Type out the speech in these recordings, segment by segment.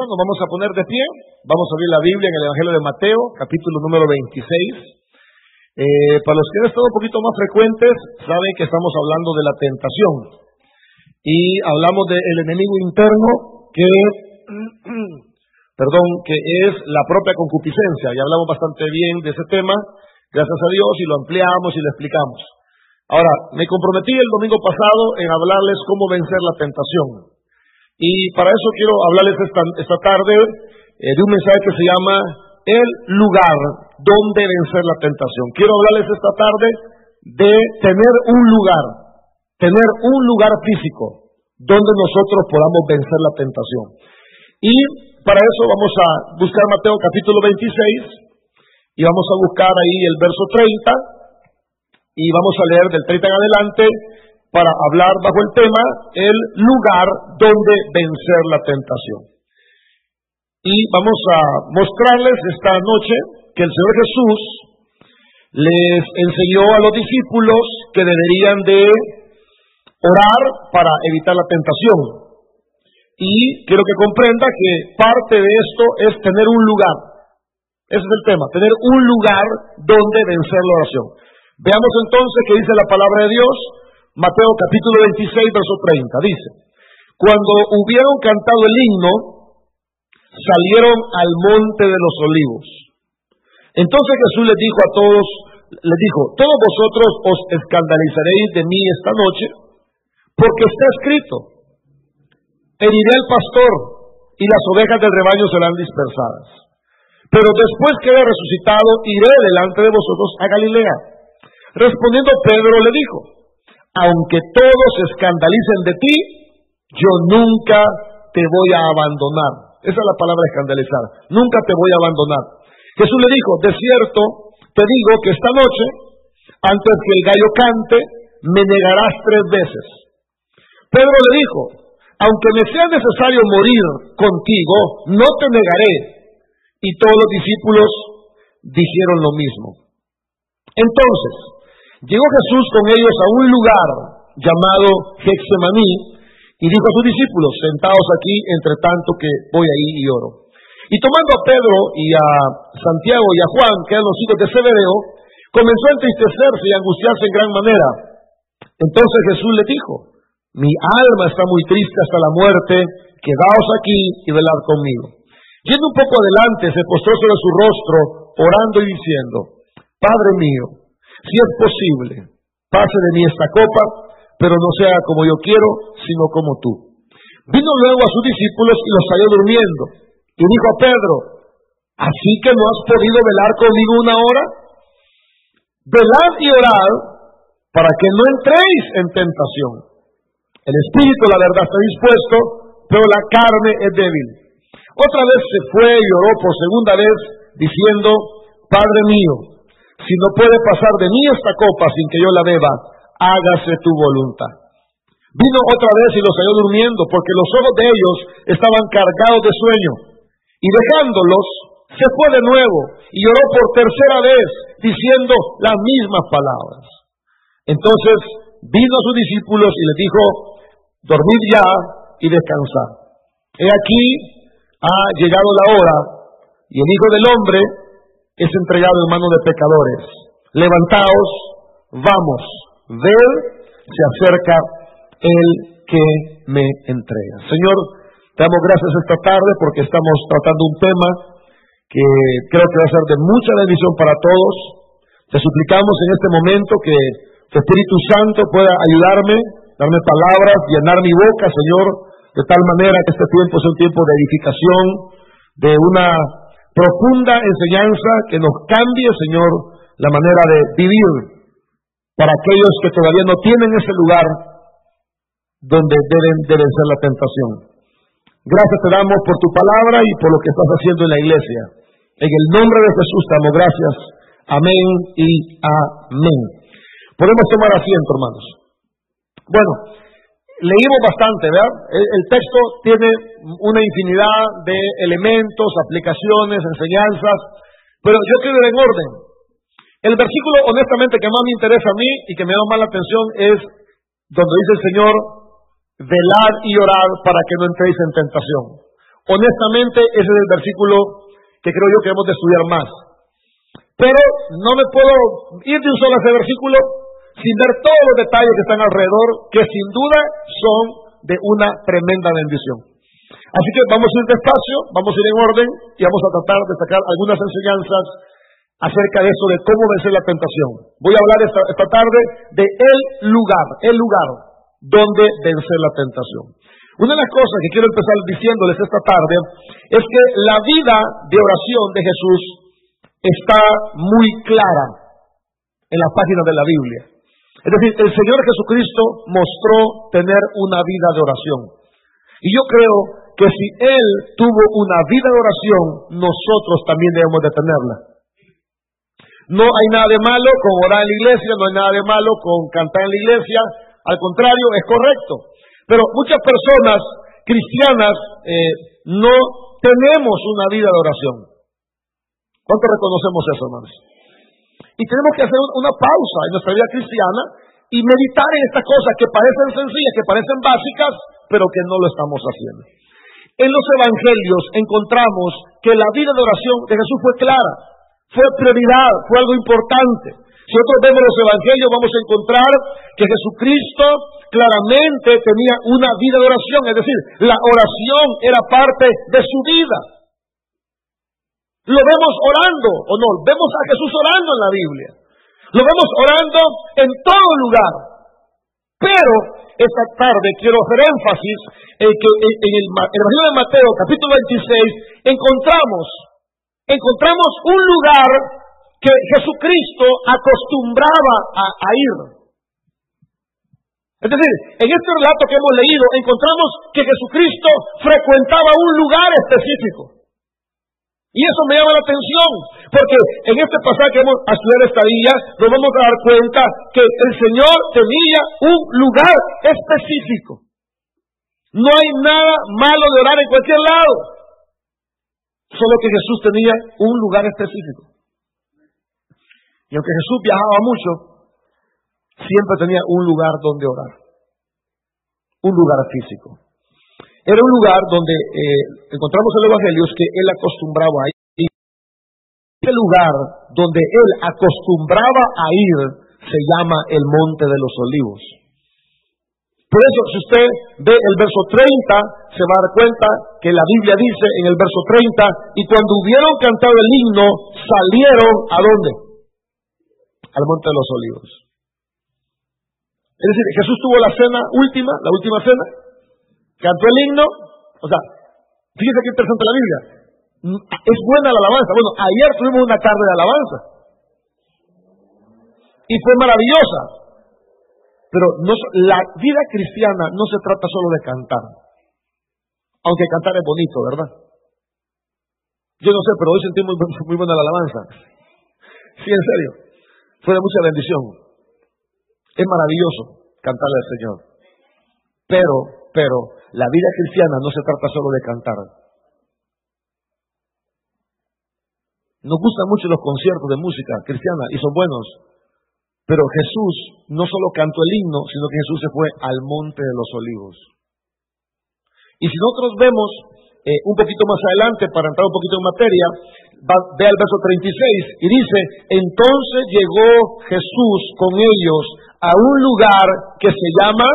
Nos vamos a poner de pie, vamos a abrir la Biblia en el Evangelio de Mateo, capítulo número 26. Eh, para los que han estado un poquito más frecuentes, saben que estamos hablando de la tentación y hablamos del enemigo interno que, perdón, que es la propia concupiscencia. Ya hablamos bastante bien de ese tema, gracias a Dios, y lo ampliamos y lo explicamos. Ahora, me comprometí el domingo pasado en hablarles cómo vencer la tentación. Y para eso quiero hablarles esta, tarde eh, de un mensaje que se llama El lugar donde vencer la tentación. Quiero hablarles esta tarde de tener un lugar, tener un lugar físico donde nosotros podamos vencer la tentación. Y para eso vamos a buscar Mateo capítulo 26 y vamos a buscar ahí el verso 30 y vamos a leer del 30 en adelante para hablar bajo el tema el lugar donde vencer la tentación. Y vamos a mostrarles esta noche que el Señor Jesús les enseñó a los discípulos que deberían de orar para evitar la tentación. Y quiero que comprenda que parte de esto es tener un lugar. Ese es el tema, tener un lugar donde vencer la oración. Veamos entonces qué dice la palabra de Dios Mateo capítulo 26, verso 30. Dice, cuando hubieron cantado el himno, salieron al monte de los olivos. Entonces Jesús les dijo a todos, les dijo, todos vosotros os escandalizaréis de mí esta noche, porque está escrito, heriré al pastor y las ovejas del rebaño serán dispersadas. Pero después que haya resucitado, iré delante de vosotros a Galilea. Respondiendo Pedro le dijo, aunque todos se escandalicen de ti, yo nunca te voy a abandonar. Esa es la palabra escandalizar. Nunca te voy a abandonar. Jesús le dijo, de cierto, te digo que esta noche, antes que el gallo cante, me negarás tres veces. Pedro le dijo, aunque me sea necesario morir contigo, no te negaré. Y todos los discípulos dijeron lo mismo. Entonces, Llegó Jesús con ellos a un lugar llamado Hexemaní y dijo a sus discípulos, sentados aquí entre tanto que voy ahí y oro. Y tomando a Pedro y a Santiago y a Juan, que eran los hijos de Zebedeo, comenzó a entristecerse y a angustiarse en gran manera. Entonces Jesús le dijo, mi alma está muy triste hasta la muerte, quedaos aquí y velad conmigo. Yendo un poco adelante, se postró sobre su rostro, orando y diciendo, Padre mío, si es posible, pase de mí esta copa, pero no sea como yo quiero, sino como tú. Vino luego a sus discípulos y los halló durmiendo. Y dijo a Pedro, ¿así que no has podido velar conmigo una hora? Velad y orad para que no entréis en tentación. El espíritu, la verdad, está dispuesto, pero la carne es débil. Otra vez se fue y oró por segunda vez, diciendo, Padre mío, si no puede pasar de mí esta copa sin que yo la beba, hágase tu voluntad. Vino otra vez y los halló durmiendo, porque los ojos de ellos estaban cargados de sueño. Y dejándolos, se fue de nuevo y lloró por tercera vez, diciendo las mismas palabras. Entonces vino a sus discípulos y les dijo, dormid ya y descansad. He aquí, ha llegado la hora, y el Hijo del Hombre es entregado en manos de pecadores. Levantaos, vamos, ver, se acerca el que me entrega. Señor, te damos gracias esta tarde porque estamos tratando un tema que creo que va a ser de mucha bendición para todos. Te suplicamos en este momento que tu Espíritu Santo pueda ayudarme, darme palabras, llenar mi boca, Señor, de tal manera que este tiempo sea un tiempo de edificación, de una profunda enseñanza que nos cambie, Señor, la manera de vivir para aquellos que todavía no tienen ese lugar donde deben de vencer la tentación. Gracias te damos por tu palabra y por lo que estás haciendo en la iglesia. En el nombre de Jesús damos gracias. Amén y amén. Podemos tomar asiento, hermanos. Bueno, leímos bastante, ¿verdad? El, texto tiene una infinidad de elementos, aplicaciones, enseñanzas, pero yo quiero ir en orden. El versículo, honestamente, que más me interesa a mí y que me da más la atención es donde dice el Señor, velad y orad para que no entréis en tentación. Honestamente, ese es el versículo que creo yo que hemos de estudiar más. Pero no me puedo ir de un solo a ese versículo sin ver todos los detalles que están alrededor, que sin duda son de una tremenda bendición. Así que vamos a ir despacio, vamos a ir en orden y vamos a tratar de sacar algunas enseñanzas acerca de eso, de cómo vencer la tentación. Voy a hablar esta, esta tarde de el lugar, el lugar donde vencer la tentación. Una de las cosas que quiero empezar diciéndoles esta tarde es que la vida de oración de Jesús está muy clara en las páginas de la Biblia. Es decir, el Señor Jesucristo mostró tener una vida de oración. Y yo creo que si Él tuvo una vida de oración, nosotros también debemos de tenerla. No hay nada de malo con orar en la iglesia, no hay nada de malo con cantar en la iglesia, al contrario, es correcto. Pero muchas personas cristianas eh, no tenemos una vida de oración. ¿Cuánto reconocemos eso, hermanos? Y tenemos que hacer una pausa en nuestra vida cristiana y meditar en estas cosas que parecen sencillas, que parecen básicas, pero que no lo estamos haciendo. En los evangelios encontramos que la vida de oración de Jesús fue clara fue prioridad, fue algo importante. Si nosotros vemos los evangelios, vamos a encontrar que Jesucristo claramente tenía una vida de oración, es decir, la oración era parte de su vida. Lo vemos orando, o no, vemos a Jesús orando en la Biblia. Lo vemos orando en todo lugar. Pero esta tarde quiero hacer énfasis en que en el, Evangelio de Mateo, capítulo 26, encontramos encontramos un lugar que Jesucristo acostumbraba a, ir. Es decir, en este relato que hemos leído encontramos que Jesucristo frecuentaba un lugar específico. Y eso me llama la atención, porque en este pasaje que vamos a estudiar esta día, nos vamos a dar cuenta que el Señor tenía un lugar específico. No hay nada malo de orar en cualquier lado. Solo que Jesús tenía un lugar específico. Y aunque Jesús viajaba mucho, siempre tenía un lugar donde orar. Un lugar físico. Era un lugar donde eh, encontramos en los evangelios que él acostumbraba a Ese lugar donde él acostumbraba a ir se llama el Monte de los Olivos. Por eso, si usted ve el verso 30, se va a dar cuenta que la Biblia dice en el verso 30, y cuando hubieron cantado el himno, salieron a dónde? Al Monte de los Olivos. Es decir, Jesús tuvo la cena última, la última cena, cantó el himno, o sea, fíjese qué interesante la Biblia. Es buena la alabanza. Bueno, ayer tuvimos una tarde de alabanza. Y fue maravillosa. Pero la vida cristiana no se trata solo de cantar. Aunque cantar es bonito, ¿verdad? Yo no sé, pero hoy sentí muy, muy buena la alabanza. Sí, en serio. Fue de mucha bendición. Es maravilloso cantarle al Señor. Pero, pero, la vida cristiana no se trata solo de cantar. Nos gustan mucho los conciertos de música cristiana y son buenos, pero Jesús no solo cantó el himno, sino que Jesús se fue al monte de los olivos. Y si nosotros vemos eh, un poquito más adelante, para entrar un poquito en materia, ve al verso 36 y dice, entonces llegó Jesús con ellos a un lugar que se llama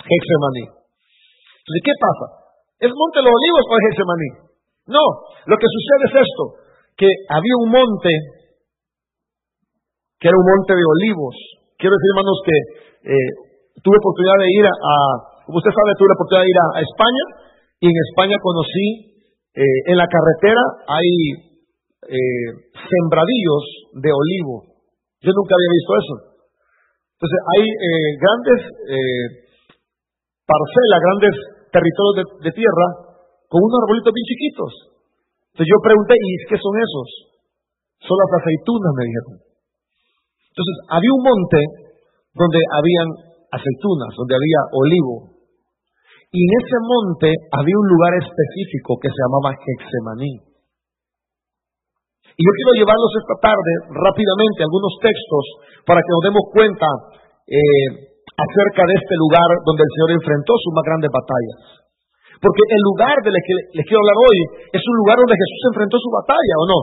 Hexemaní. Entonces, ¿qué pasa? ¿Es monte de los olivos o es Hexemaní? No, lo que sucede es esto, que había un monte que era un monte de olivos. Quiero decir, hermanos, que eh, tuve oportunidad de ir a, como usted sabe, tuve la oportunidad de ir a, España y en España conocí, eh, en la carretera hay eh, sembradillos de olivo. Yo nunca había visto eso. Entonces hay grandes parcelas, grandes territorios de tierra con unos arbolitos bien chiquitos. Entonces yo pregunté, ¿y qué son esos? Son las aceitunas, me dijeron. Entonces, había un monte donde habían aceitunas, donde había olivo. Y en ese monte había un lugar específico que se llamaba Hexemaní. Y yo quiero llevarlos esta tarde rápidamente algunos textos para que nos demos cuenta eh, acerca de este lugar donde el Señor enfrentó sus más grandes batallas. Porque el lugar del que les quiero hablar hoy es un lugar donde Jesús enfrentó su batalla, ¿o no?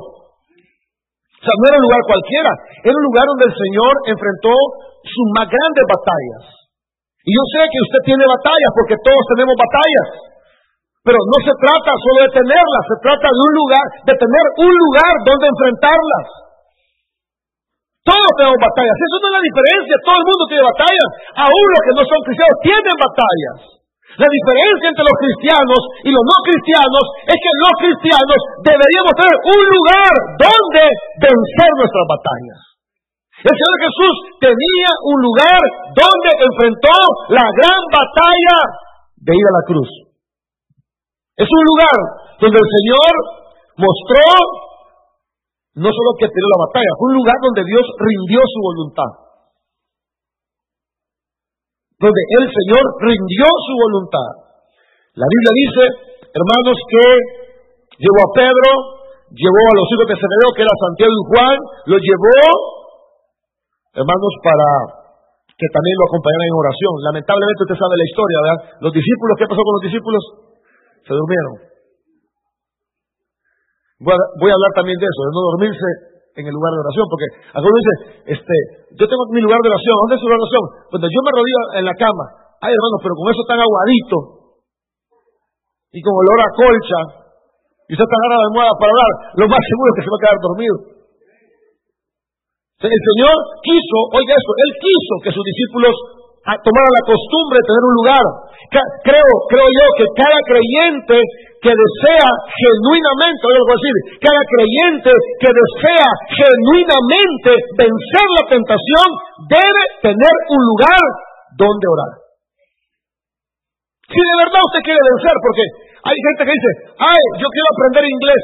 O sea, no era un lugar cualquiera, era un lugar donde el Señor enfrentó sus más grandes batallas. Y yo sé que usted tiene batallas porque todos tenemos batallas. Pero no se trata solo de tenerlas, se trata de un lugar, de tener un lugar donde enfrentarlas. Todos tenemos batallas, eso no es la diferencia, todo el mundo tiene batallas, aún los que no son cristianos tienen batallas. La diferencia entre los cristianos y los no cristianos es que los cristianos deberíamos tener un lugar donde vencer nuestras batallas. El Señor Jesús tenía un lugar donde enfrentó la gran batalla de ir a la cruz. Es un lugar donde el Señor mostró no solo que peleó la batalla, fue un lugar donde Dios rindió su voluntad. Donde el Señor rindió su voluntad. La Biblia dice, hermanos, que llevó a Pedro, llevó a los hijos de Zebedeo, que era Santiago y Juan, los llevó, hermanos, para que también lo acompañaran en oración. Lamentablemente usted sabe la historia, ¿verdad? Los discípulos, ¿qué pasó con los discípulos? Se durmieron. Voy a, hablar también de eso, de no dormirse en el lugar de oración, porque algunos dicen, este, yo tengo mi lugar de oración, ¿dónde es su oración? Cuando yo me rodillo en la cama, ay hermanos, pero con eso tan aguadito, y con olor a colcha, y usted está agarra de almohada para hablar, lo más seguro es que se va a quedar dormido. El Señor quiso, oiga eso, Él quiso que sus discípulos tomaran la costumbre de tener un lugar. Creo, creo yo que cada creyente que desea genuinamente, oiga decir, cada creyente que desea genuinamente vencer la tentación debe tener un lugar donde orar. Si de verdad usted quiere vencer, porque hay gente que dice, ay, yo quiero aprender inglés.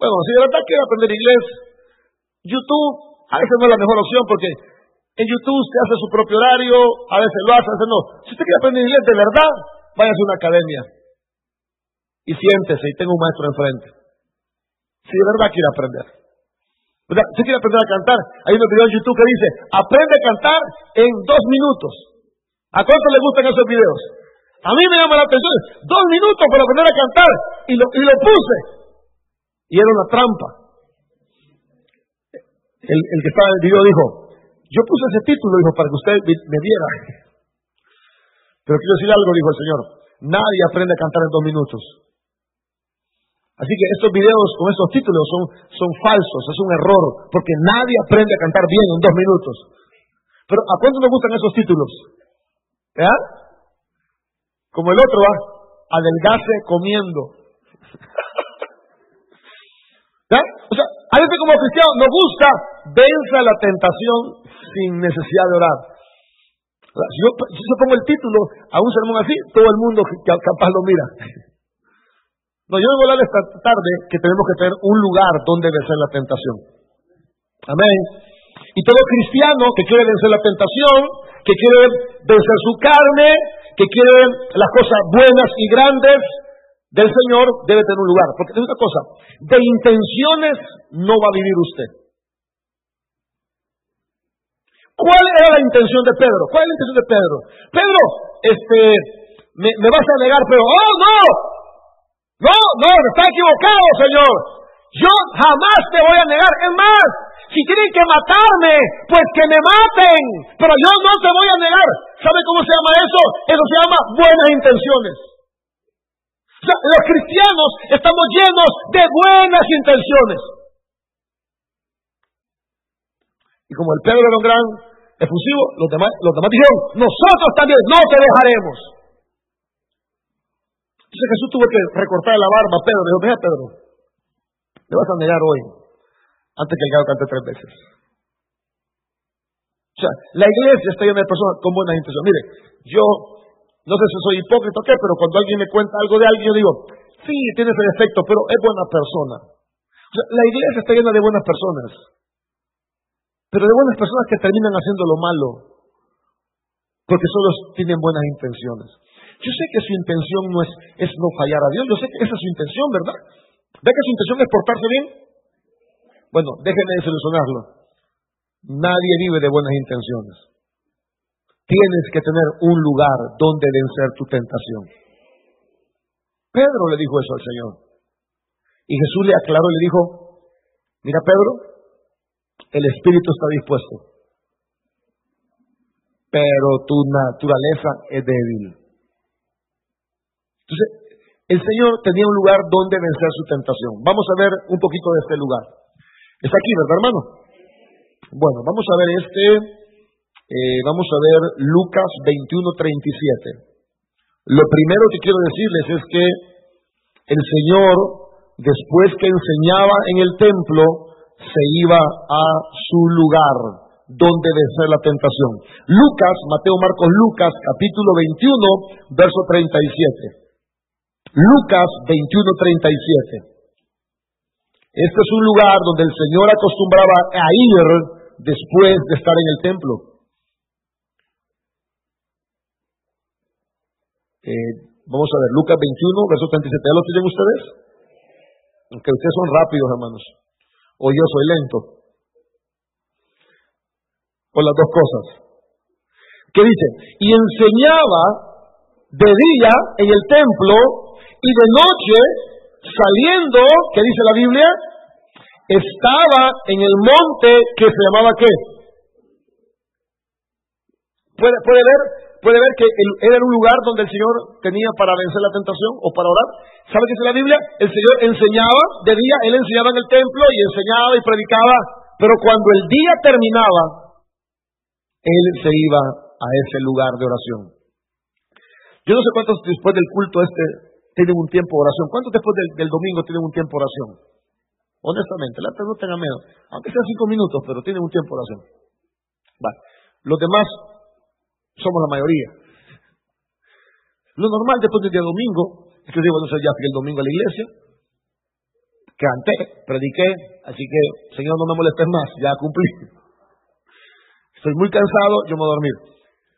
Bueno, si de verdad quiere aprender inglés, YouTube a veces no es la mejor opción porque en YouTube usted hace su propio horario, a veces lo hace, a veces no. Si usted quiere aprender inglés de verdad, váyase a una academia y siéntese y tenga un maestro enfrente. Si de verdad quiere aprender. Si quiere aprender a cantar, hay un video en YouTube que dice, aprende a cantar en dos minutos. ¿A cuánto le gustan esos videos? A mí me llama la atención. Dos minutos para aprender a cantar. Y lo, y lo puse. Y era una trampa el, que estaba en el video dijo, yo puse ese título, dijo, para que usted me viera. Pero quiero decir algo, dijo el Señor, nadie aprende a cantar en dos minutos. Así que estos videos con estos títulos son, falsos, es un error, porque nadie aprende a cantar bien en dos minutos. Pero ¿a cuánto me gustan esos títulos? ¿Eh? Como el otro, ¿ah? Adelgace comiendo. ¿Eh? O sea, a veces como cristianos nos gusta venza la tentación sin necesidad de orar. Si yo, pongo el título a un sermón así, todo el mundo capaz lo mira. No, yo voy a hablar esta tarde que tenemos que tener un lugar donde vencer la tentación. Amén. Y todo cristiano que quiere vencer la tentación, que quiere vencer su carne, que quiere las cosas buenas y grandes, del Señor debe tener un lugar. Porque es una cosa, de intenciones no va a vivir usted. ¿Cuál era la intención de Pedro? ¿Cuál es la intención de Pedro? Pedro, este, me, vas a negar, pero, oh, no, no, no, está equivocado, Señor. Yo jamás te voy a negar. Es más, si tienen que matarme, pues que me maten. Pero yo no te voy a negar. ¿Sabe cómo se llama eso? Eso se llama buenas intenciones los cristianos estamos llenos de buenas intenciones. Y como el Pedro era un gran efusivo, los demás, los demás dijeron, nosotros también no te dejaremos. Entonces Jesús tuvo que recortar la barba a Pedro. Dijo, mira Pedro, le vas a negar hoy, antes que el gallo cante tres veces. O sea, la iglesia está llena de personas con buenas intenciones. Mire, yo no sé si soy hipócrita o qué, pero cuando alguien me cuenta algo de alguien, yo digo, sí, tiene ese defecto, pero es buena persona. O sea, la iglesia está llena de buenas personas, pero de buenas personas que terminan haciendo lo malo, porque solo tienen buenas intenciones. Yo sé que su intención no es, es no fallar a Dios, yo sé que esa es su intención, ¿verdad? ¿Ve que su intención es portarse bien? Bueno, déjenme desilusionarlo. Nadie vive de buenas intenciones. Tienes que tener un lugar donde vencer tu tentación. Pedro le dijo eso al Señor. Y Jesús le aclaró y le dijo, mira Pedro, el espíritu está dispuesto, pero tu naturaleza es débil. Entonces, el Señor tenía un lugar donde vencer su tentación. Vamos a ver un poquito de este lugar. Está aquí, ¿verdad, hermano? Bueno, vamos a ver este, eh, vamos a ver Lucas 21, 37. Lo primero que quiero decirles es que el Señor, después que enseñaba en el templo, se iba a su lugar donde vencer la tentación. Lucas, Mateo, Marcos, Lucas, capítulo 21, verso 37. Lucas 21, 37. Este es un lugar donde el Señor acostumbraba a ir después de estar en el templo. Eh, vamos a ver, Lucas 21, verso 37. ¿Ya lo tienen ustedes? Aunque ustedes son rápidos, hermanos. O yo soy lento. O las dos cosas. ¿Qué dice? Y enseñaba de día en el templo y de noche saliendo, ¿qué dice la Biblia? Estaba en el monte que se llamaba qué? ¿Puede, ver? puede ver que era un lugar donde el Señor tenía para vencer la tentación o para orar. ¿Sabe qué dice la Biblia? El Señor enseñaba de día, él enseñaba en el templo y enseñaba y predicaba, pero cuando el día terminaba, él se iba a ese lugar de oración. Yo no sé cuántos después del culto este tienen un tiempo de oración. ¿Cuántos después del, domingo tienen un tiempo de oración? Honestamente, la no tenga miedo. Aunque sean cinco minutos, pero tienen un tiempo de oración. Vale. Los demás somos la mayoría. Lo normal después del día domingo es que digo, no sé, ya fui el domingo a la iglesia, canté, prediqué, así que, Señor, no me molestes más, ya cumplí. Estoy muy cansado, yo me voy a dormir.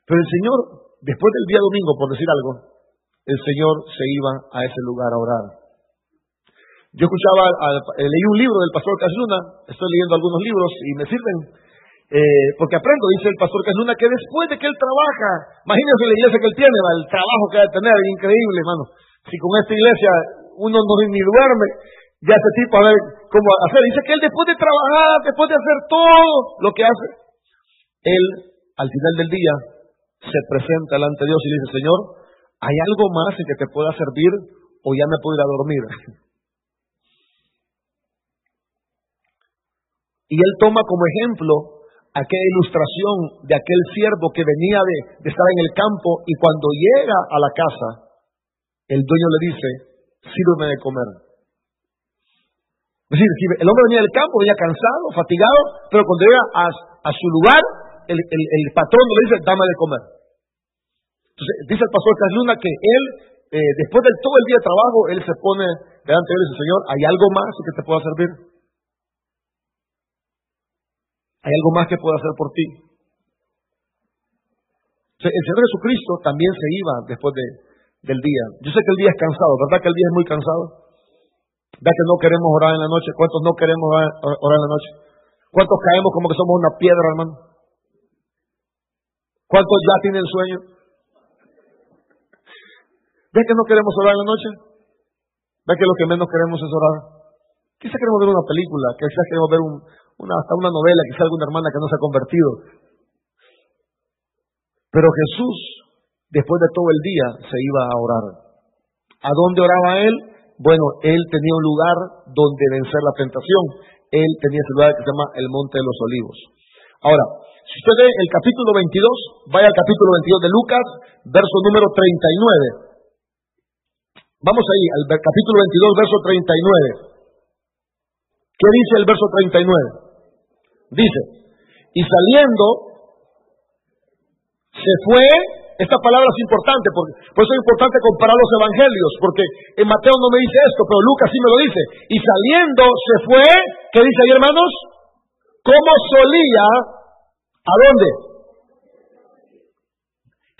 Pero el Señor, después del día domingo, por decir algo, el Señor se iba a ese lugar a orar. Yo escuchaba, leí un libro del pastor Casluna, estoy leyendo algunos libros y me sirven eh, porque aprendo, dice el pastor Casluna, que después de que él trabaja, imagínense la iglesia que él tiene, el trabajo que va a tener, increíble, hermano. Si con esta iglesia uno no ni duerme, ya ese tipo a ver cómo hacer. Dice que él después de trabajar, después de hacer todo lo que hace, él al final del día se presenta delante de Dios y dice, Señor, ¿hay algo más en que te pueda servir o ya me puedo ir a dormir? y él toma como ejemplo aquella ilustración de aquel siervo que venía de, estar en el campo y cuando llega a la casa, el dueño le dice, sírveme de comer. Es decir, el hombre venía del campo, venía cansado, fatigado, pero cuando llega a, su lugar, el, patrón le dice, dame de comer. Dice el pastor Casluna que él, eh, después de todo el día de trabajo, él se pone delante de él y dice, Señor, ¿hay algo más que te pueda servir? ¿Hay algo más que pueda hacer por ti? El Señor Jesucristo también se iba después del día. Yo sé que el día es cansado, ¿verdad que el día es muy cansado? ¿Verdad que no queremos orar en la noche? ¿Cuántos no queremos orar en la noche? ¿Cuántos caemos como que somos una piedra, hermano? ¿Cuántos ya tienen sueño? ¿Ves que no queremos orar en la noche? ¿Ves que lo que menos queremos es orar? Quizás queremos ver una película, quizás queremos ver un, una, hasta una novela, quizá alguna hermana que no se ha convertido. Pero Jesús, después de todo el día, se iba a orar. ¿A dónde oraba él? Bueno, él tenía un lugar donde vencer la tentación. Él tenía ese lugar que se llama el Monte de los Olivos. Ahora, si usted ve el capítulo 22, vaya al capítulo 22 de Lucas, verso número 39. Vamos ahí, al capítulo 22, verso 39. ¿Qué dice el verso 39? Dice, y saliendo, se fue, esta palabra es importante, porque, por eso es importante comparar los evangelios, porque en Mateo no me dice esto, pero Lucas sí me lo dice. Y saliendo se fue, ¿qué dice ahí hermanos? Como solía, ¿a dónde?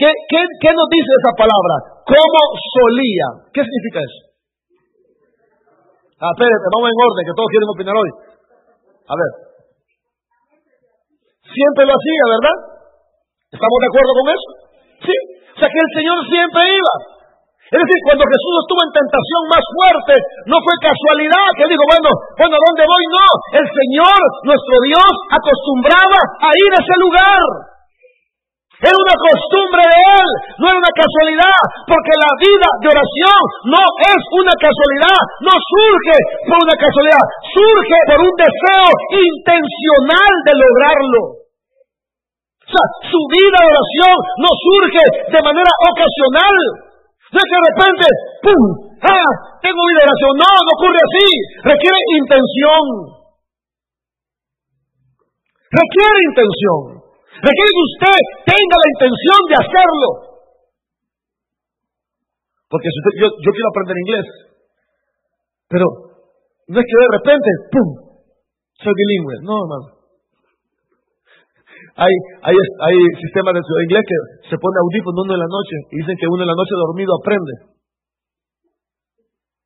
¿Qué, qué, nos dice esa palabra? ¿Cómo solía? ¿Qué significa eso? Ah, espérate, vamos en orden, que todos quieren opinar hoy. A ver, Siempre lo hacía, ¿verdad? ¿Estamos de acuerdo con eso? Sí. O sea que el Señor siempre iba. Es decir, cuando Jesús estuvo en tentación más fuerte, no fue casualidad que dijo, bueno, bueno, ¿a dónde voy? No, el Señor, nuestro Dios, acostumbraba a ir a ese lugar. Era una costumbre de Él, no era una casualidad, porque la vida de oración no es una casualidad, no surge por una casualidad, surge por un deseo intencional de lograrlo. O sea, su vida de oración no surge de manera ocasional, no es que de repente, ¡pum! ¡Ah! Tengo vida de oración. No, no ocurre así. Requiere intención. Requiere intención. Requiere que usted tenga la intención de hacerlo. Porque si usted, yo, quiero aprender inglés. Pero no es que de repente, ¡pum! Soy bilingüe. No, hermano. Hay, hay, hay sistemas de inglés que se pone audífono uno en la noche y dicen que uno en la noche dormido aprende.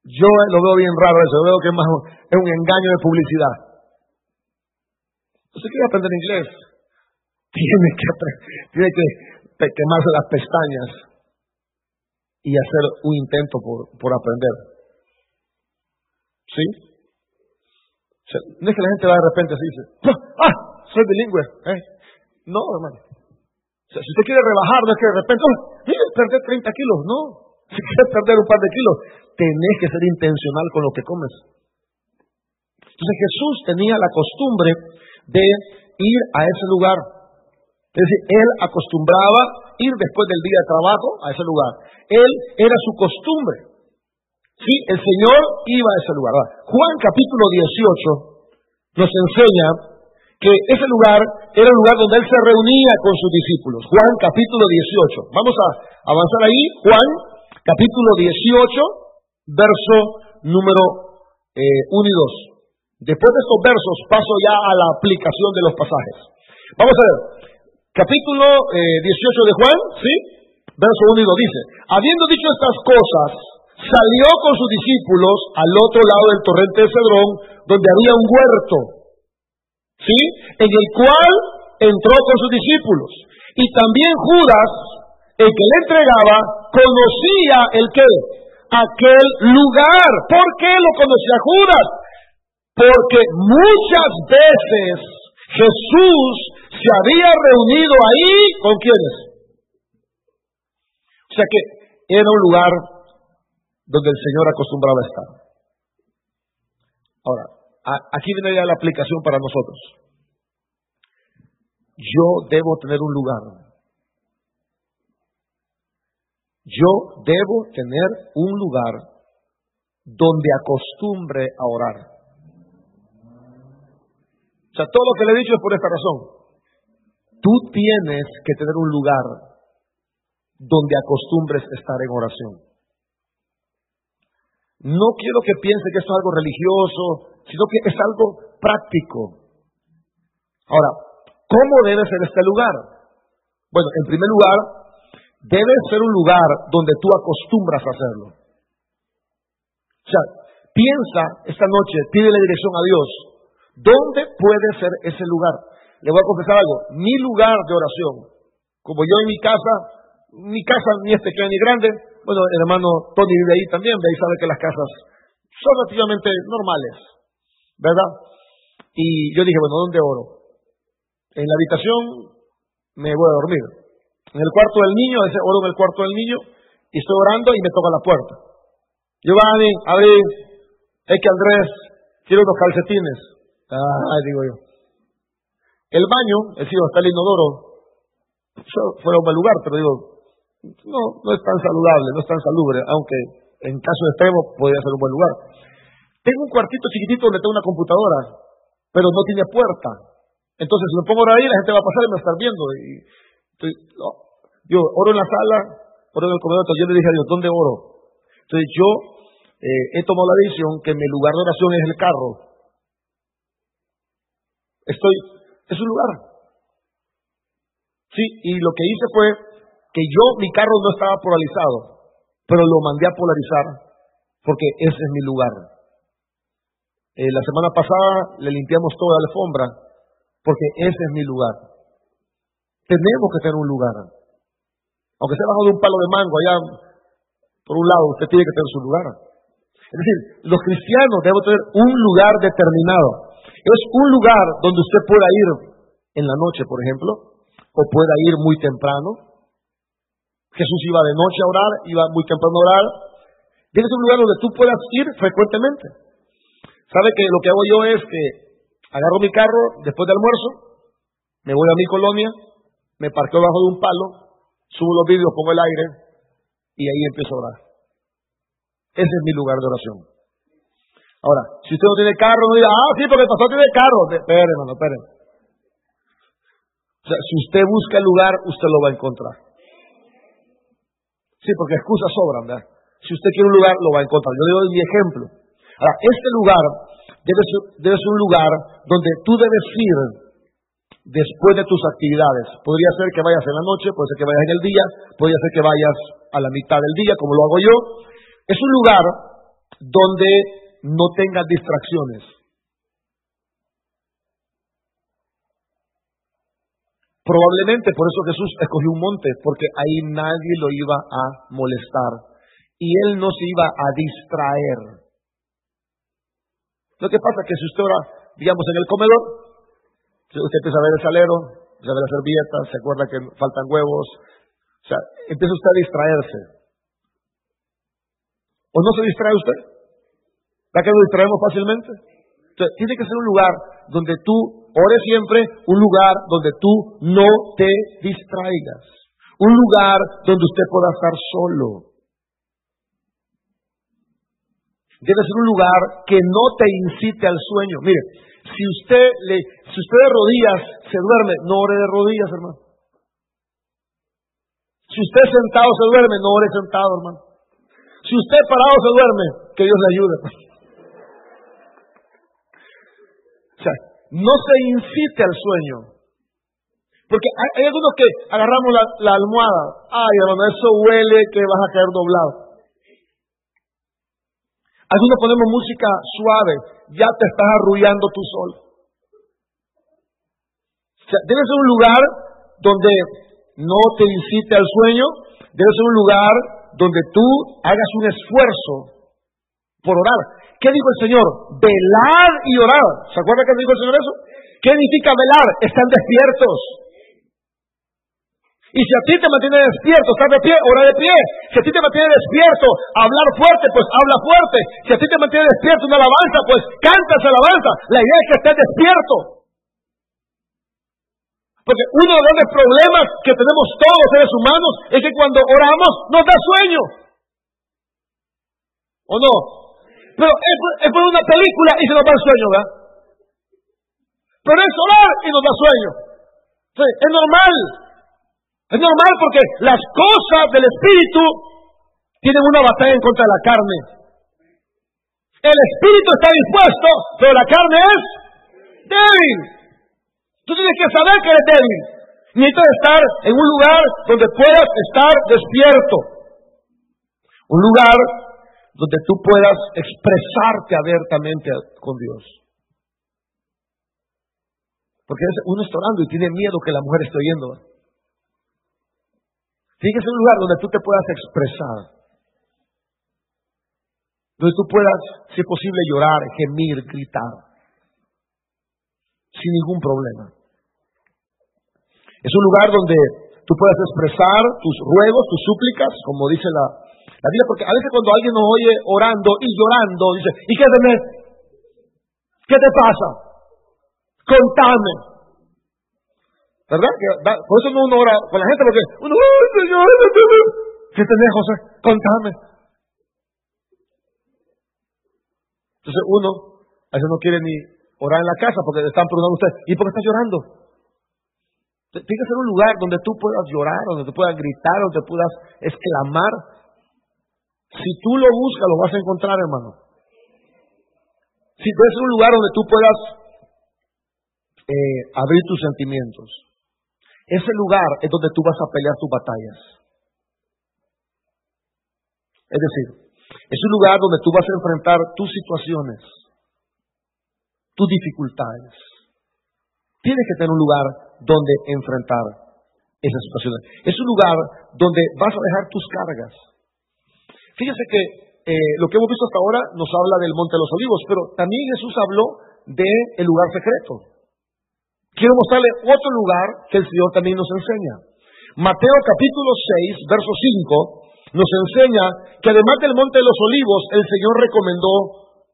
Yo lo veo bien raro eso, veo que es, más, es un engaño de publicidad. Usted quiere aprender inglés, tiene que, tiene que quemarse las pestañas y hacer un intento por, por aprender. ¿Sí? no es que la gente va de repente así y dice, ¡ah! Soy bilingüe. ¿eh? No, hermano. si usted quiere rebajar, no es que de repente, oh, perder 30 kilos. No. Si quieres perder un par de kilos, tenés que ser intencional con lo que comes. Entonces Jesús tenía la costumbre de ir a ese lugar. Es decir, él acostumbraba ir después del día de trabajo a ese lugar. Él era su costumbre. Sí, el Señor iba a ese lugar. Juan capítulo 18 nos enseña que ese lugar era el lugar donde él se reunía con sus discípulos. Juan capítulo 18. Vamos a avanzar ahí. Juan capítulo 18, verso número 1 eh, y 2. Después de estos versos paso ya a la aplicación de los pasajes. Vamos a ver. Capítulo 18 eh, de Juan, ¿sí? Verso 1 y 2 dice, habiendo dicho estas cosas, salió con sus discípulos al otro lado del torrente de Cedrón, donde había un huerto ¿sí? En el cual entró con sus discípulos. Y también Judas, el que le entregaba, conocía el que, aquel lugar. ¿Por qué lo conocía Judas? Porque muchas veces Jesús se había reunido ahí con quienes. O sea que era un lugar donde el Señor acostumbraba estar. Ahora, Aquí viene ya la aplicación para nosotros. Yo debo tener un lugar. Yo debo tener un lugar donde acostumbre a orar. O sea, todo lo que le he dicho es por esta razón. Tú tienes que tener un lugar donde acostumbres estar en oración. No quiero que piense que esto es algo religioso, sino que es algo práctico. Ahora, ¿cómo debe ser este lugar? Bueno, en primer lugar, debe ser un lugar donde tú acostumbras a hacerlo. O sea, piensa esta noche, pide la dirección a Dios. ¿Dónde puede ser ese lugar? Le voy a confesar algo. Mi lugar de oración, como yo en mi casa, mi casa ni es pequeña ni grande, bueno, el hermano Tony vive ahí también, ve y sabe que las casas son relativamente normales. ¿verdad? Y yo dije, bueno, ¿dónde oro? En la habitación me voy a dormir. En el cuarto del niño, ese oro en el cuarto del niño, y estoy orando y me toca la puerta. Giovanni, abrí, es que Andrés, quiero unos calcetines. Ah, digo yo. El baño, es decir, está el inodoro, fuera un buen lugar, pero digo, no, no es tan saludable, no es tan salubre, aunque en caso extremo podría ser un buen lugar. Tengo un cuartito chiquitito donde tengo una computadora, pero no tiene puerta. Entonces, si me pongo ahí, la gente va a pasar y me va a estar viendo. Y, yo oro en la sala, oro en el comedor, entonces yo le dije a Dios, ¿dónde oro? Entonces yo eh, he tomado la decisión que mi lugar de oración es el carro. Estoy, es un lugar. Sí, y lo que hice fue que yo, mi carro no estaba polarizado, pero lo mandé a polarizar porque ese es mi lugar. Eh, la semana pasada le limpiamos toda la alfombra, porque ese es mi lugar. Tenemos que tener un lugar. Aunque sea bajo de un palo de mango allá, Por un lado, usted tiene que tener su lugar. Es decir, los cristianos deben tener un lugar determinado. Es un lugar donde usted pueda ir en la noche, por ejemplo, o pueda ir muy temprano. Jesús iba de noche a orar, iba muy temprano a orar. Tienes un lugar donde tú puedas ir frecuentemente. ¿Sabe que lo que hago yo es que agarro mi carro después del almuerzo, me voy a mi colonia, me parqueo bajo de un palo, subo los vídeos, pongo el aire y ahí empiezo a orar. Ese es mi lugar de oración. Ahora, si usted no tiene carro, no diga, ah, sí, porque el pastor tiene carro. Espere, hermano, espere. O sea, si usted busca el lugar, usted lo va a encontrar. Sí, porque excusas sobran, ¿verdad? Si usted quiere un lugar, lo va a encontrar. Yo le doy mi ejemplo. Ahora, este lugar debe ser un lugar donde tú debes ir después de tus actividades. Podría ser que vayas en la noche, puede ser que vayas en el día, podría ser que vayas a la mitad del día, como lo hago yo. Es un lugar donde no tengas distracciones. Probablemente por eso Jesús escogió un monte, porque ahí nadie lo iba a molestar y él no se iba a distraer. Lo que pasa es que si usted ora, digamos, en el comedor, usted empieza a ver el salero, a ver las servilletas, se acuerda que faltan huevos, o sea, empieza usted a distraerse. ¿O no se distrae usted? ¿Para que nos distraemos fácilmente? Entonces, tiene que ser un lugar donde tú ores siempre, un lugar donde tú no te distraigas, un lugar donde usted pueda estar solo. Debe ser un lugar que no te incite al sueño. Mire, si usted, le, si usted de rodillas se duerme, no ore de rodillas, hermano. Si usted sentado se duerme, no ore sentado, hermano. Si usted parado se duerme, que Dios le ayude. O no se incite al sueño. Porque hay, algunos que agarramos la, la almohada. Ay, hermano, eso huele que vas a caer doblado. Algunos ponemos música suave, ya te estás arrullando tú solo. O sea, debe ser un lugar donde no te incite al sueño, debe ser un lugar donde tú hagas un esfuerzo por orar. ¿Qué dijo el Señor? Velar y orar. ¿Se acuerda que dijo el Señor eso? ¿Qué significa velar? Están despiertos. Y si a ti te mantiene despierto, estás de pie, ora de pie. Si a ti te mantiene despierto, hablar fuerte, pues habla fuerte. Si a ti te mantiene despierto una alabanza, pues canta esa alabanza. La idea es que estés despierto. Porque uno de los grandes problemas que tenemos todos los seres humanos es que cuando oramos nos da sueño. ¿O no? Pero es, por una película y se nos da el sueño, ¿verdad? Pero es orar y nos da sueño. Sí, es normal. Es normal porque las cosas del espíritu tienen una batalla en contra la carne. El espíritu está dispuesto, pero la carne es débil. Tú tienes que saber que eres débil. Necesitas estar en un lugar donde puedas estar despierto. Un lugar donde tú puedas expresarte abiertamente con Dios. Porque uno está orando y tiene miedo que la mujer esté oyendo. Tiene que ser un lugar donde tú te puedas expresar. Donde tú puedas, si es posible, llorar, gemir, gritar. Sin ningún problema. Es un lugar donde tú puedas expresar tus ruegos, tus súplicas, como dice la, la Biblia, porque a veces cuando alguien nos oye orando y llorando, dice, ¿y qué tenés? ¿Qué te pasa? Contame. ¿Verdad? por eso no uno ora con la gente, porque uno, ¡ay, Señor! ¿Qué tenés, José? Contame. Entonces uno, a veces no quiere ni orar en la casa porque le están preguntando a usted, ¿y por qué estás llorando? Tiene que ser un lugar donde tú puedas llorar, donde tú puedas gritar, donde puedas exclamar. Si tú lo buscas, lo vas a encontrar, hermano. Si debe ser un lugar donde tú puedas eh, abrir tus sentimientos. Ese lugar es donde tú vas a pelear tus batallas. Es decir, es un lugar donde tú vas a enfrentar tus situaciones, tus dificultades. Tienes que tener un lugar donde enfrentar esas situaciones. Es un lugar donde vas a dejar tus cargas. Fíjese que eh, lo que hemos visto hasta ahora nos habla del Monte de los Olivos, pero también Jesús habló del lugar secreto. Quiero mostrarle otro lugar que el Señor también nos enseña. Mateo capítulo 6, verso 5, nos enseña que además del Monte de los Olivos, el Señor recomendó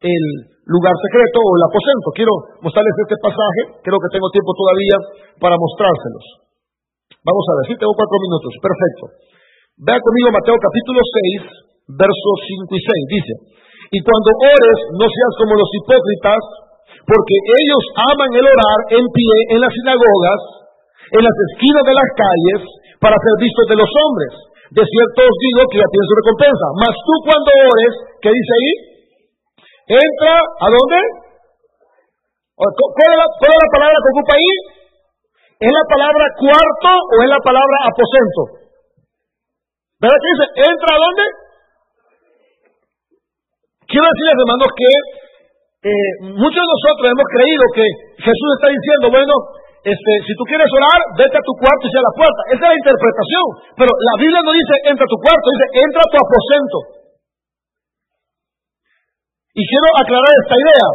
el lugar secreto o el aposento. Quiero mostrarles este pasaje, creo que tengo tiempo todavía para mostrárselos. Vamos a ver, sí, tengo cuatro minutos, perfecto. Vea conmigo Mateo capítulo 6, versos 5 y 6, dice, y cuando ores no seas como los hipócritas, porque ellos aman el orar en pie en las sinagogas, en las esquinas de las calles, para ser vistos de los hombres. De cierto os digo que ya tienen su recompensa. Mas tú cuando ores, ¿qué dice ahí? Entra, ¿a dónde? ¿Cuál es la, cuál es la palabra que ocupa ahí? ¿Es la palabra cuarto o es la palabra aposento? ¿Verdad que dice? ¿Entra a dónde? Quiero decirles, hermanos, que eh, muchos de nosotros hemos creído que Jesús está diciendo, bueno, este, si tú quieres orar, vete a tu cuarto y sea la puerta. Esa es la interpretación. Pero la Biblia no dice entra a tu cuarto, dice entra a tu aposento. Y quiero aclarar esta idea.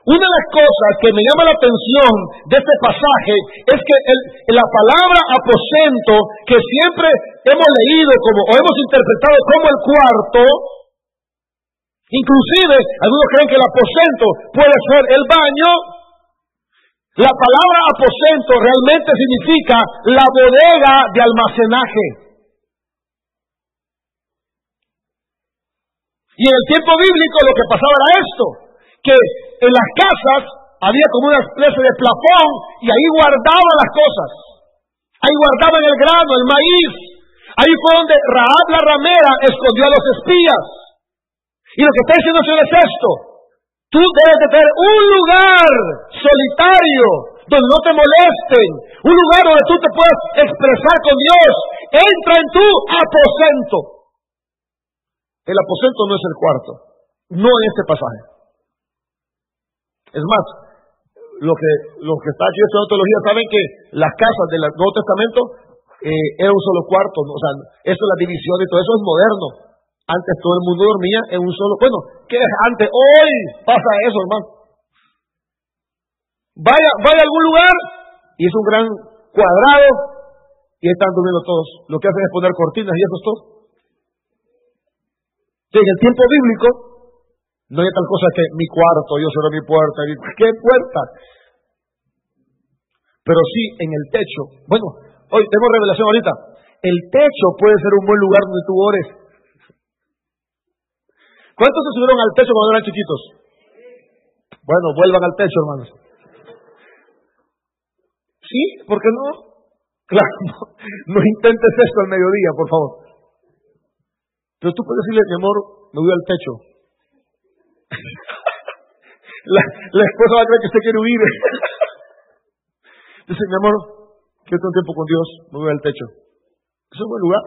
Una de las cosas que me llama la atención de este pasaje es que la palabra aposento, que siempre hemos leído como, o hemos interpretado como el cuarto, inclusive algunos creen que el aposento puede ser el baño, la palabra aposento realmente significa la bodega de almacenaje. Y en el tiempo bíblico lo que pasaba era esto, que en las casas había como una especie de plafón y ahí guardaban las cosas. Ahí guardaban el grano, el maíz. Ahí fue donde Raab la ramera escondió a los espías. Y lo que está diciendo el Señor es esto. Tú debes de tener un lugar solitario donde no te molesten, un lugar donde tú te puedas expresar con Dios. Entra en tu aposento. El aposento no es el cuarto, no en este pasaje. Es más, los que, los que están aquí estudiando teología saben que las casas del Nuevo Testamento eh, un solo cuarto, o sea, eso es la división y todo eso es moderno. Antes todo el mundo dormía en un solo. Bueno, ¿qué es antes? Hoy pasa eso, hermano. Vaya, vaya a algún lugar y es un gran cuadrado y están durmiendo todos. Lo que hacen es poner cortinas y eso es todo. en el tiempo bíblico no hay tal cosa que mi cuarto, yo cierro mi puerta. ¿Qué puerta? Pero sí en el techo. Bueno, hoy tengo revelación ahorita. El techo puede ser un buen lugar donde tú ores. ¿Cuántos se subieron al techo cuando eran chiquitos? Bueno, vuelvan al techo, hermanos. ¿Sí? ¿Por qué no? Claro, no, intentes esto al mediodía, por favor. Pero tú puedes decirle, mi amor, me voy al techo. la, la, esposa va a creer que usted quiere huir. Dice, mi amor, quiero tener tiempo con Dios, me voy al techo. Es un buen lugar.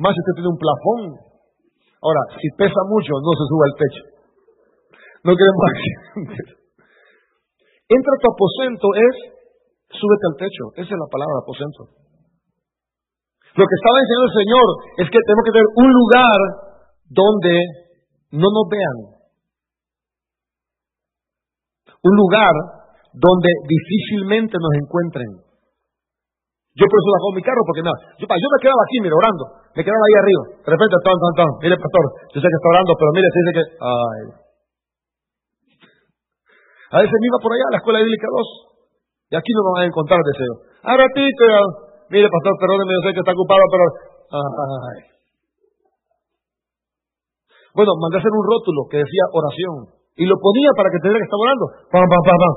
Más si usted tiene un plafón Ahora, si pesa mucho, no se suba al techo. No queremos accidentes. Entra a tu aposento es, súbete al techo. Esa es la palabra, aposento. Lo que estaba diciendo el Señor es que tenemos que tener un lugar donde no nos vean. Un lugar donde difícilmente nos encuentren. Yo por eso bajó mi carro, porque nada, yo, yo me quedaba aquí, mira, orando, me quedaba ahí arriba. De repente, tan, tan, tan, mire, pastor, yo sé que está orando, pero mire, se dice que, ay. A veces me iba por allá a la escuela bíblica 2, y aquí no me van a encontrar deseo. A ratito, mire, pastor, perdóneme, yo sé que está ocupado, pero, ay. Bueno, mandé a hacer un rótulo que decía oración, y lo ponía para que te diera que estaba orando. Pam, pam, pam, pam.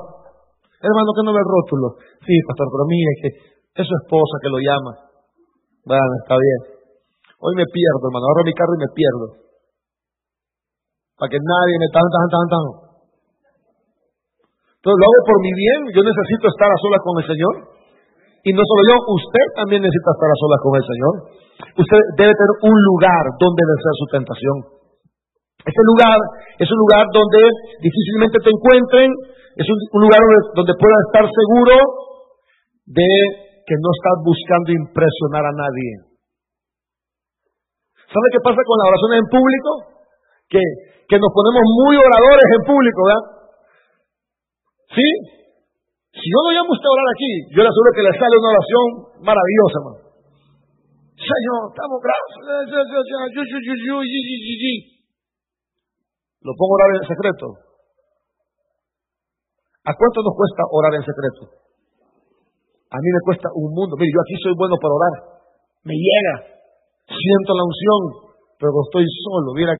Hermano, que no ve el rótulo. Sí, pastor, pero mire que es su esposa que lo llama. Bueno, está bien. Hoy me pierdo, hermano. Agarro mi carro y me pierdo. Para que nadie me tan, tan, tan, tan. Entonces lo hago por mi bien. Yo necesito estar a solas con el Señor. Y no solo yo, usted también necesita estar a solas con el Señor. Usted debe tener un lugar donde vencer su tentación. Este lugar es un lugar donde difícilmente te encuentren, es un, lugar donde, donde estar seguro de que no estás buscando impresionar a nadie. ¿Sabe qué pasa con las oraciones en público? Que, que nos ponemos muy oradores en público, ¿verdad? ¿Sí? Si yo lo llamo a usted a orar aquí, yo le aseguro que le sale una oración maravillosa, hermano. Señor, estamos gracias. Lo pongo a orar en secreto. ¿A cuánto nos cuesta orar en secreto? A mí me cuesta un mundo. Mire, yo aquí soy bueno para orar. Me llega. Siento la unción, pero estoy solo. Mira.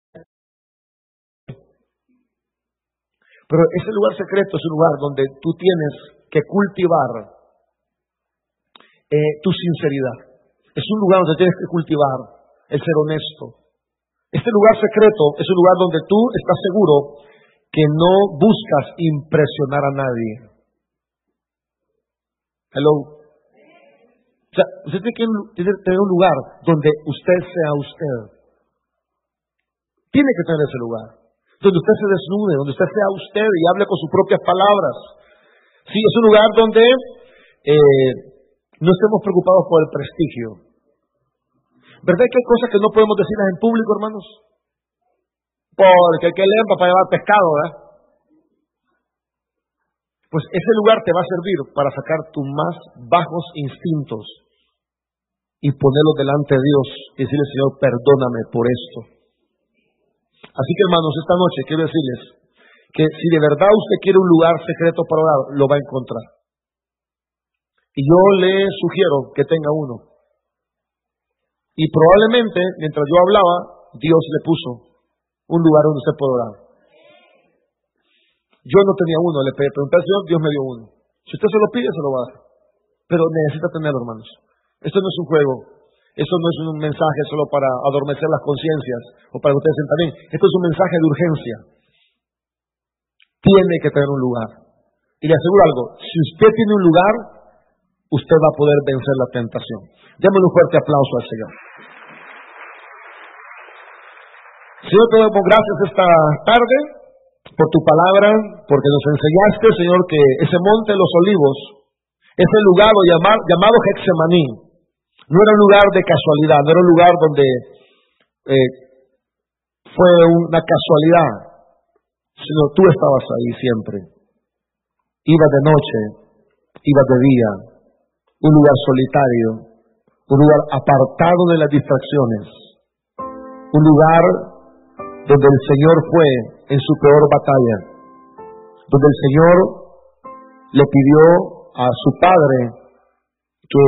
Pero ese lugar secreto es un lugar donde tú tienes que cultivar eh, tu sinceridad. Es un lugar donde tienes que cultivar el ser honesto. Este lugar secreto es un lugar donde tú estás seguro que no buscas impresionar a nadie. Hello. O sea, usted tiene que tener un lugar donde usted sea usted. Tiene que tener ese lugar. Donde usted se desnude, donde usted sea usted y hable con sus propias palabras. Sí, es un lugar donde eh, no estemos preocupados por el prestigio. ¿Verdad que hay cosas que no podemos decirlas en público, hermanos? Porque hay que leer para llevar pescado, ¿verdad? Pues ese lugar te va a servir para sacar tus más bajos instintos y ponerlos delante de Dios y decirle, Señor, perdóname por esto. Así que, hermanos, esta noche quiero decirles que si de verdad usted quiere un lugar secreto para orar, lo va a encontrar. Y yo le sugiero que tenga uno. Y probablemente, mientras yo hablaba, Dios le puso un lugar donde usted puede orar. Yo no tenía uno, le pregunté al Señor, Dios me dio uno. Si usted se lo pide, se lo va a dar. Pero necesita tenerlo, hermanos. Esto no es un juego. Esto no es un mensaje solo para adormecer las conciencias o para que ustedes sientan bien. Esto es un mensaje de urgencia. Tiene que tener un lugar. Y le aseguro algo, si usted tiene un lugar, usted va a poder vencer la tentación. Démosle un fuerte aplauso al Señor. Señor, te damos gracias esta tarde por tu palabra, porque nos enseñaste, Señor, que ese monte de los olivos, ese lugar llamado, llamado Hexemaní, no era un lugar de casualidad, no era un lugar donde eh, fue una casualidad, sino tú estabas ahí siempre. Ibas de noche, ibas de día, un lugar solitario, un lugar apartado de las distracciones, un lugar donde el Señor fue en su peor batalla, donde el Señor le pidió a su padre que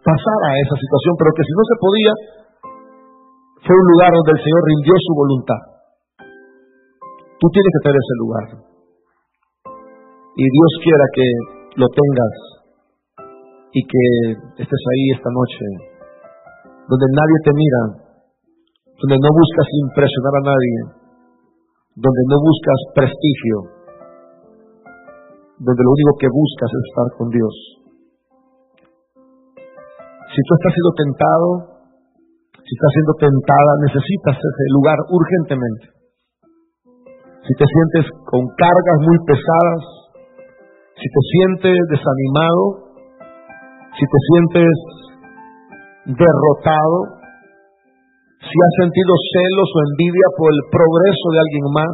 pasara esa situación, pero que si no se podía, fue un lugar donde el Señor rindió su voluntad. Tú tienes que tener ese lugar. Y Dios quiera que lo tengas y que estés ahí esta noche, donde nadie te mira, donde no buscas impresionar a nadie, donde no buscas prestigio, donde lo único que buscas es estar con Dios. Si tú estás siendo tentado, si estás siendo tentada, necesitas ese lugar urgentemente. Si te sientes con cargas muy pesadas, si te sientes desanimado, si te sientes derrotado, si has sentido celos o envidia por el progreso de alguien más,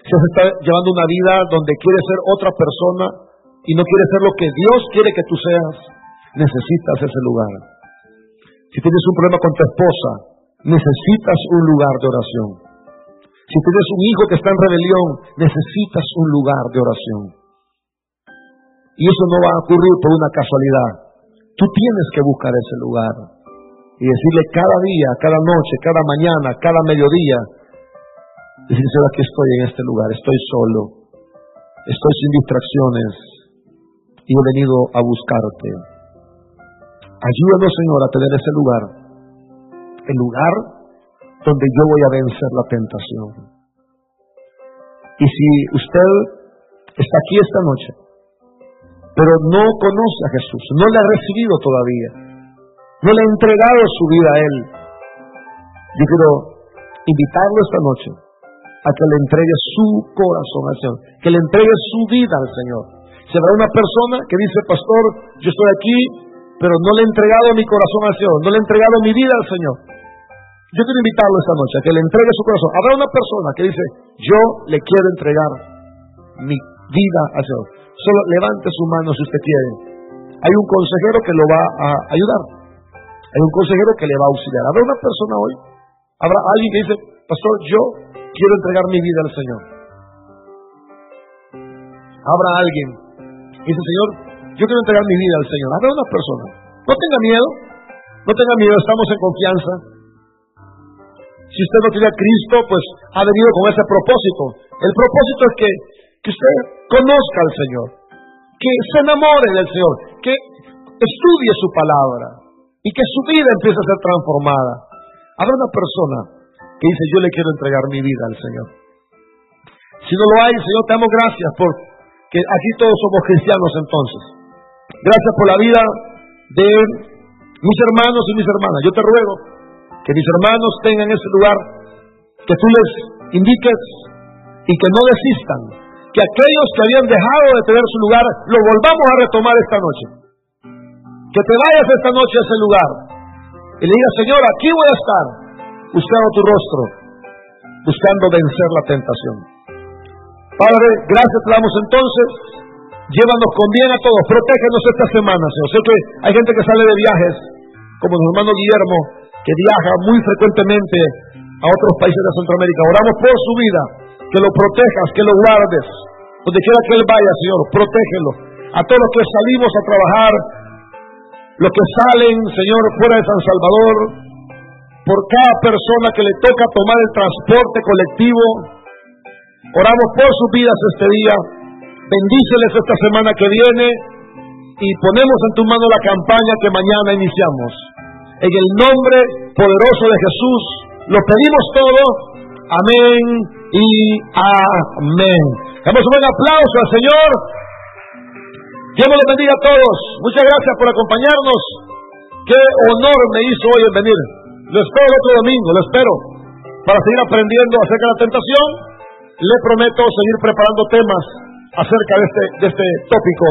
si has estado llevando una vida donde quieres ser otra persona y no quieres ser lo que Dios quiere que tú seas, necesitas ese lugar. Si tienes un problema con tu esposa, necesitas un lugar de oración. Si tienes un hijo que está en rebelión, necesitas un lugar de oración. Y eso no va a ocurrir por una casualidad. Tú tienes que buscar ese lugar y decirle cada día, cada noche, cada mañana, cada mediodía, decirle, aquí estoy en este lugar, estoy solo, estoy sin distracciones y he venido a buscarte. Ayúdanos, Señor, a tener ese lugar, el lugar donde yo voy a vencer la tentación. Y si usted está aquí esta noche pero no conoce a Jesús, no le ha recibido todavía, no le ha entregado su vida a Él. Yo quiero invitarlo esta noche a que le entregue su corazón al Señor, que le entregue su vida al Señor. Se verá una persona que dice, pastor, yo estoy aquí, pero no le he entregado mi corazón al Señor, no le he entregado mi vida al Señor. Yo quiero invitarlo esta noche a que le entregue su corazón. Habrá una persona que dice, yo le quiero entregar mi vida al Señor. Solo levante su mano si usted quiere. Hay un consejero que lo va a ayudar. Hay un consejero que le va a auxiliar. ¿Habrá una persona hoy? ¿Habrá alguien que dice, pastor, yo quiero entregar mi vida al Señor? Habrá alguien que dice, Señor, yo quiero entregar mi vida al Señor. Habrá una persona. No tenga miedo. No tenga miedo, estamos en confianza. Si usted no tiene a Cristo, pues ha venido con ese propósito. El propósito es que, que usted conozca al Señor, que se enamore del Señor, que estudie su palabra y que su vida empiece a ser transformada. Habrá una persona que dice, yo le quiero entregar mi vida al Señor. Si no lo hay, Señor, te damos gracias por que aquí todos somos cristianos entonces. Gracias por la vida de mis hermanos y mis hermanas. Yo te ruego que mis hermanos tengan ese lugar, que tú les indiques y que no desistan, que aquellos que habían dejado de tener su lugar lo volvamos a retomar esta noche. Que te vayas esta noche a ese lugar y le digas, Señor, aquí voy a estar, buscando tu rostro, buscando vencer la tentación. Padre, gracias te damos entonces. Llévanos con bien a todos, protégenos esta semana, Señor. Sé que hay gente que sale de viajes, como nuestro hermano Guillermo, que viaja muy frecuentemente a otros países de Centroamérica. Oramos por su vida, que lo protejas, que lo guardes. Donde quiera que él vaya, Señor, protégelo. A todos los que salimos a trabajar, los que salen, Señor, fuera de San Salvador, por cada persona que le toca tomar el transporte colectivo, oramos por sus vidas este día. Bendíceles esta semana que viene y ponemos en tu mano la campaña que mañana iniciamos. En el nombre poderoso de Jesús lo pedimos todo. Amén y amén. Damos un buen aplauso al Señor. Dios los bendiga a todos. Muchas gracias por acompañarnos. Qué honor me hizo hoy en venir. Lo espero el otro domingo, lo espero. Para seguir aprendiendo acerca de la tentación, le prometo seguir preparando temas acerca de este, de este tópico